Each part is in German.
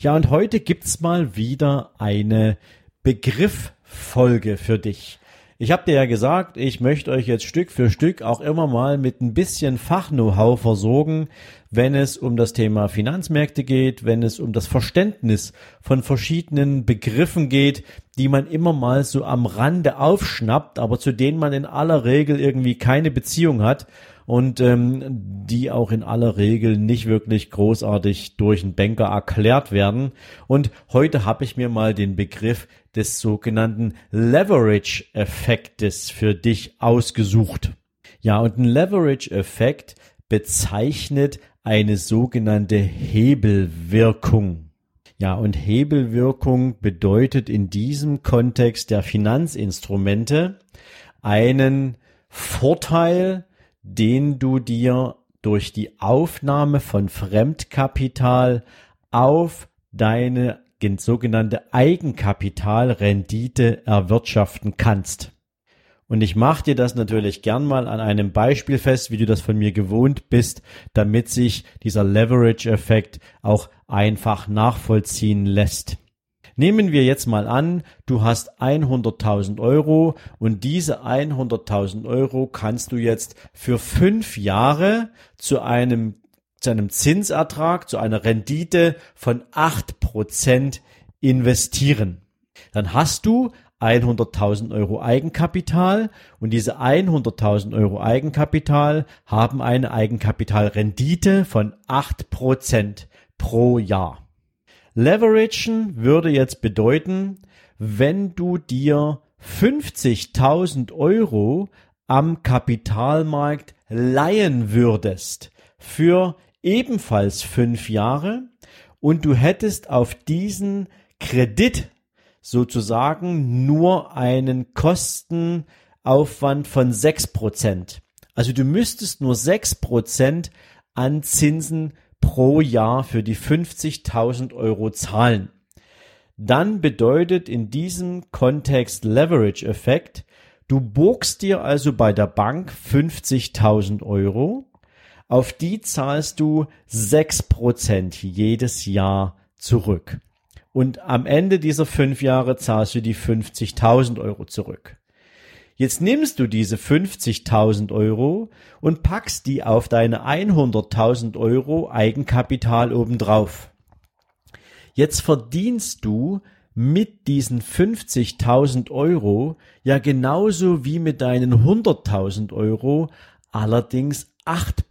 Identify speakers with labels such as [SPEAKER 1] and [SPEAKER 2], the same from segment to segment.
[SPEAKER 1] Ja, und heute gibt's mal wieder eine Begrifffolge für dich. Ich habe dir ja gesagt, ich möchte euch jetzt Stück für Stück auch immer mal mit ein bisschen Fach-Know-how versorgen, wenn es um das Thema Finanzmärkte geht, wenn es um das Verständnis von verschiedenen Begriffen geht, die man immer mal so am Rande aufschnappt, aber zu denen man in aller Regel irgendwie keine Beziehung hat und ähm, die auch in aller Regel nicht wirklich großartig durch einen Banker erklärt werden. Und heute habe ich mir mal den Begriff des sogenannten Leverage-Effektes für dich ausgesucht. Ja, und ein Leverage-Effekt bezeichnet eine sogenannte Hebelwirkung. Ja, und Hebelwirkung bedeutet in diesem Kontext der Finanzinstrumente einen Vorteil den du dir durch die Aufnahme von Fremdkapital auf deine sogenannte Eigenkapitalrendite erwirtschaften kannst. Und ich mache dir das natürlich gern mal an einem Beispiel fest, wie du das von mir gewohnt bist, damit sich dieser Leverage-Effekt auch einfach nachvollziehen lässt. Nehmen wir jetzt mal an, du hast 100.000 Euro und diese 100.000 Euro kannst du jetzt für fünf Jahre zu einem, zu einem Zinsertrag, zu einer Rendite von acht Prozent investieren. Dann hast du 100.000 Euro Eigenkapital und diese 100.000 Euro Eigenkapital haben eine Eigenkapitalrendite von acht Prozent pro Jahr. Leveragen würde jetzt bedeuten, wenn du dir 50.000 Euro am Kapitalmarkt leihen würdest für ebenfalls fünf Jahre und du hättest auf diesen Kredit sozusagen nur einen Kostenaufwand von sechs Prozent. Also du müsstest nur sechs Prozent an Zinsen pro Jahr für die 50.000 Euro zahlen. Dann bedeutet in diesem Kontext Leverage-Effekt, du burgst dir also bei der Bank 50.000 Euro, auf die zahlst du 6% jedes Jahr zurück. Und am Ende dieser fünf Jahre zahlst du die 50.000 Euro zurück. Jetzt nimmst du diese 50.000 Euro und packst die auf deine 100.000 Euro Eigenkapital obendrauf. Jetzt verdienst du mit diesen 50.000 Euro ja genauso wie mit deinen 100.000 Euro allerdings 8%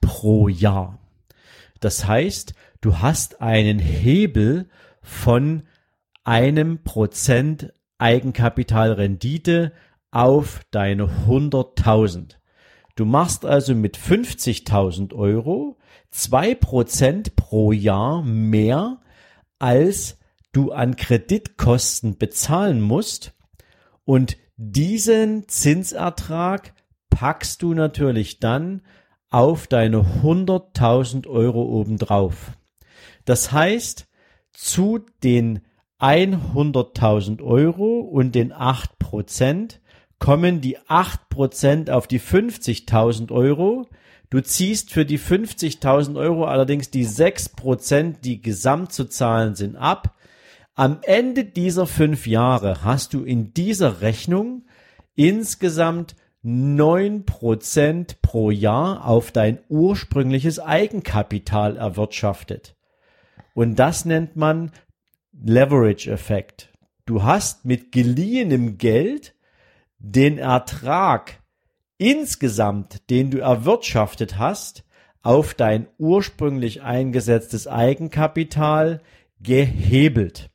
[SPEAKER 1] pro Jahr. Das heißt, du hast einen Hebel von einem Prozent Eigenkapitalrendite auf deine 100.000. Du machst also mit 50.000 Euro zwei Prozent pro Jahr mehr, als du an Kreditkosten bezahlen musst. Und diesen Zinsertrag packst du natürlich dann auf deine 100.000 Euro obendrauf. Das heißt, zu den 100.000 Euro und den 8 Prozent kommen die 8% auf die 50.000 Euro. Du ziehst für die 50.000 Euro allerdings die 6%, die gesamt zu zahlen sind, ab. Am Ende dieser fünf Jahre hast du in dieser Rechnung insgesamt 9% pro Jahr auf dein ursprüngliches Eigenkapital erwirtschaftet. Und das nennt man Leverage-Effekt. Du hast mit geliehenem Geld den Ertrag insgesamt, den du erwirtschaftet hast, auf dein ursprünglich eingesetztes Eigenkapital gehebelt.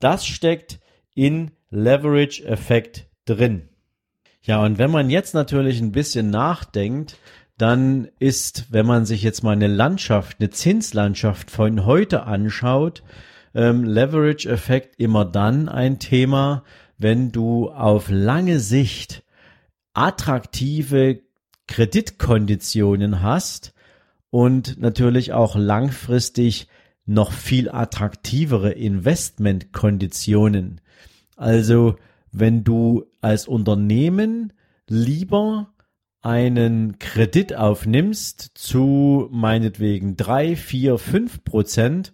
[SPEAKER 1] Das steckt in Leverage-Effekt drin. Ja, und wenn man jetzt natürlich ein bisschen nachdenkt, dann ist, wenn man sich jetzt mal eine Landschaft, eine Zinslandschaft von heute anschaut, ähm, Leverage-Effekt immer dann ein Thema, wenn du auf lange Sicht attraktive Kreditkonditionen hast und natürlich auch langfristig noch viel attraktivere Investmentkonditionen. Also wenn du als Unternehmen lieber einen Kredit aufnimmst zu meinetwegen drei, vier, fünf Prozent,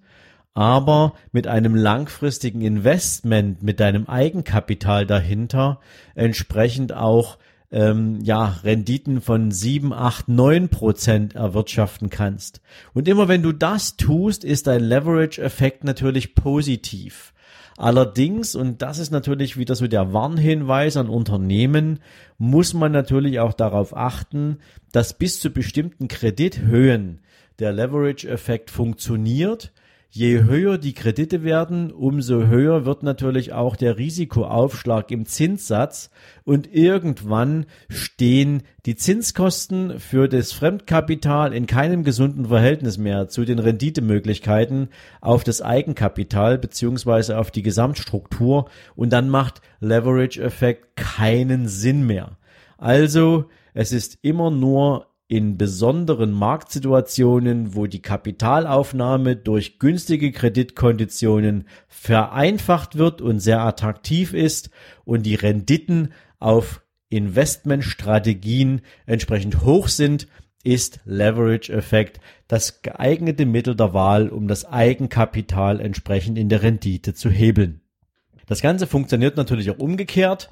[SPEAKER 1] aber mit einem langfristigen Investment, mit deinem Eigenkapital dahinter, entsprechend auch ähm, ja, Renditen von sieben, acht, neun Prozent erwirtschaften kannst. Und immer wenn du das tust, ist dein Leverage-Effekt natürlich positiv. Allerdings, und das ist natürlich wieder so der Warnhinweis an Unternehmen, muss man natürlich auch darauf achten, dass bis zu bestimmten Kredithöhen der Leverage-Effekt funktioniert Je höher die Kredite werden, umso höher wird natürlich auch der Risikoaufschlag im Zinssatz und irgendwann stehen die Zinskosten für das Fremdkapital in keinem gesunden Verhältnis mehr zu den Renditemöglichkeiten auf das Eigenkapital beziehungsweise auf die Gesamtstruktur und dann macht Leverage-Effekt keinen Sinn mehr. Also es ist immer nur in besonderen Marktsituationen, wo die Kapitalaufnahme durch günstige Kreditkonditionen vereinfacht wird und sehr attraktiv ist und die Renditen auf Investmentstrategien entsprechend hoch sind, ist Leverage-Effekt das geeignete Mittel der Wahl, um das Eigenkapital entsprechend in der Rendite zu hebeln. Das Ganze funktioniert natürlich auch umgekehrt.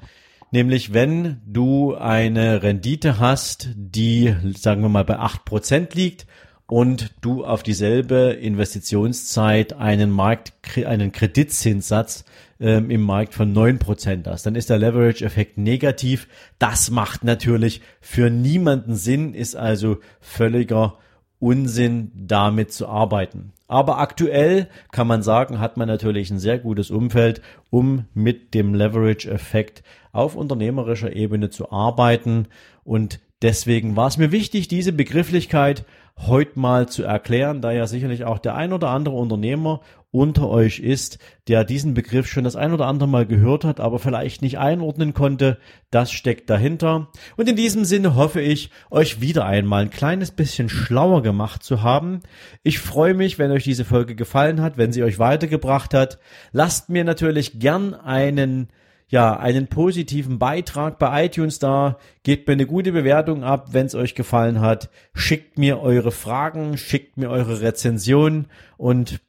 [SPEAKER 1] Nämlich wenn du eine Rendite hast, die, sagen wir mal, bei acht Prozent liegt und du auf dieselbe Investitionszeit einen Markt, einen Kreditzinssatz ähm, im Markt von neun Prozent hast, dann ist der Leverage-Effekt negativ. Das macht natürlich für niemanden Sinn, ist also völliger Unsinn, damit zu arbeiten. Aber aktuell kann man sagen, hat man natürlich ein sehr gutes Umfeld, um mit dem Leverage-Effekt auf unternehmerischer Ebene zu arbeiten. Und deswegen war es mir wichtig, diese Begrifflichkeit heute mal zu erklären, da ja sicherlich auch der ein oder andere Unternehmer unter euch ist, der diesen Begriff schon das ein oder andere Mal gehört hat, aber vielleicht nicht einordnen konnte. Das steckt dahinter. Und in diesem Sinne hoffe ich, euch wieder einmal ein kleines bisschen schlauer gemacht zu haben. Ich freue mich, wenn euch diese Folge gefallen hat, wenn sie euch weitergebracht hat. Lasst mir natürlich gern einen ja, einen positiven Beitrag bei iTunes da. Gebt mir eine gute Bewertung ab, wenn es euch gefallen hat. Schickt mir eure Fragen, schickt mir eure Rezension und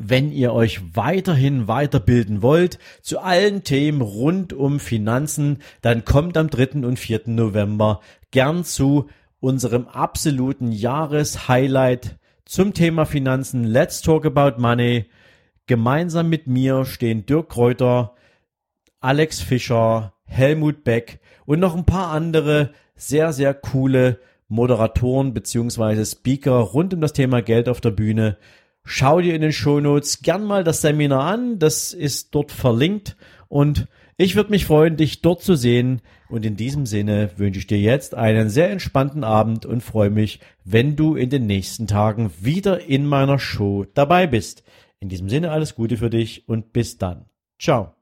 [SPEAKER 1] wenn ihr euch weiterhin weiterbilden wollt zu allen Themen rund um Finanzen, dann kommt am 3. und 4. November gern zu unserem absoluten Jahreshighlight zum Thema Finanzen. Let's Talk About Money. Gemeinsam mit mir stehen Dirk Kräuter, Alex Fischer, Helmut Beck und noch ein paar andere sehr, sehr coole Moderatoren beziehungsweise Speaker rund um das Thema Geld auf der Bühne. Schau dir in den Shownotes gern mal das Seminar an, das ist dort verlinkt und ich würde mich freuen, dich dort zu sehen. Und in diesem Sinne wünsche ich dir jetzt einen sehr entspannten Abend und freue mich, wenn du in den nächsten Tagen wieder in meiner Show dabei bist. In diesem Sinne alles Gute für dich und bis dann. Ciao.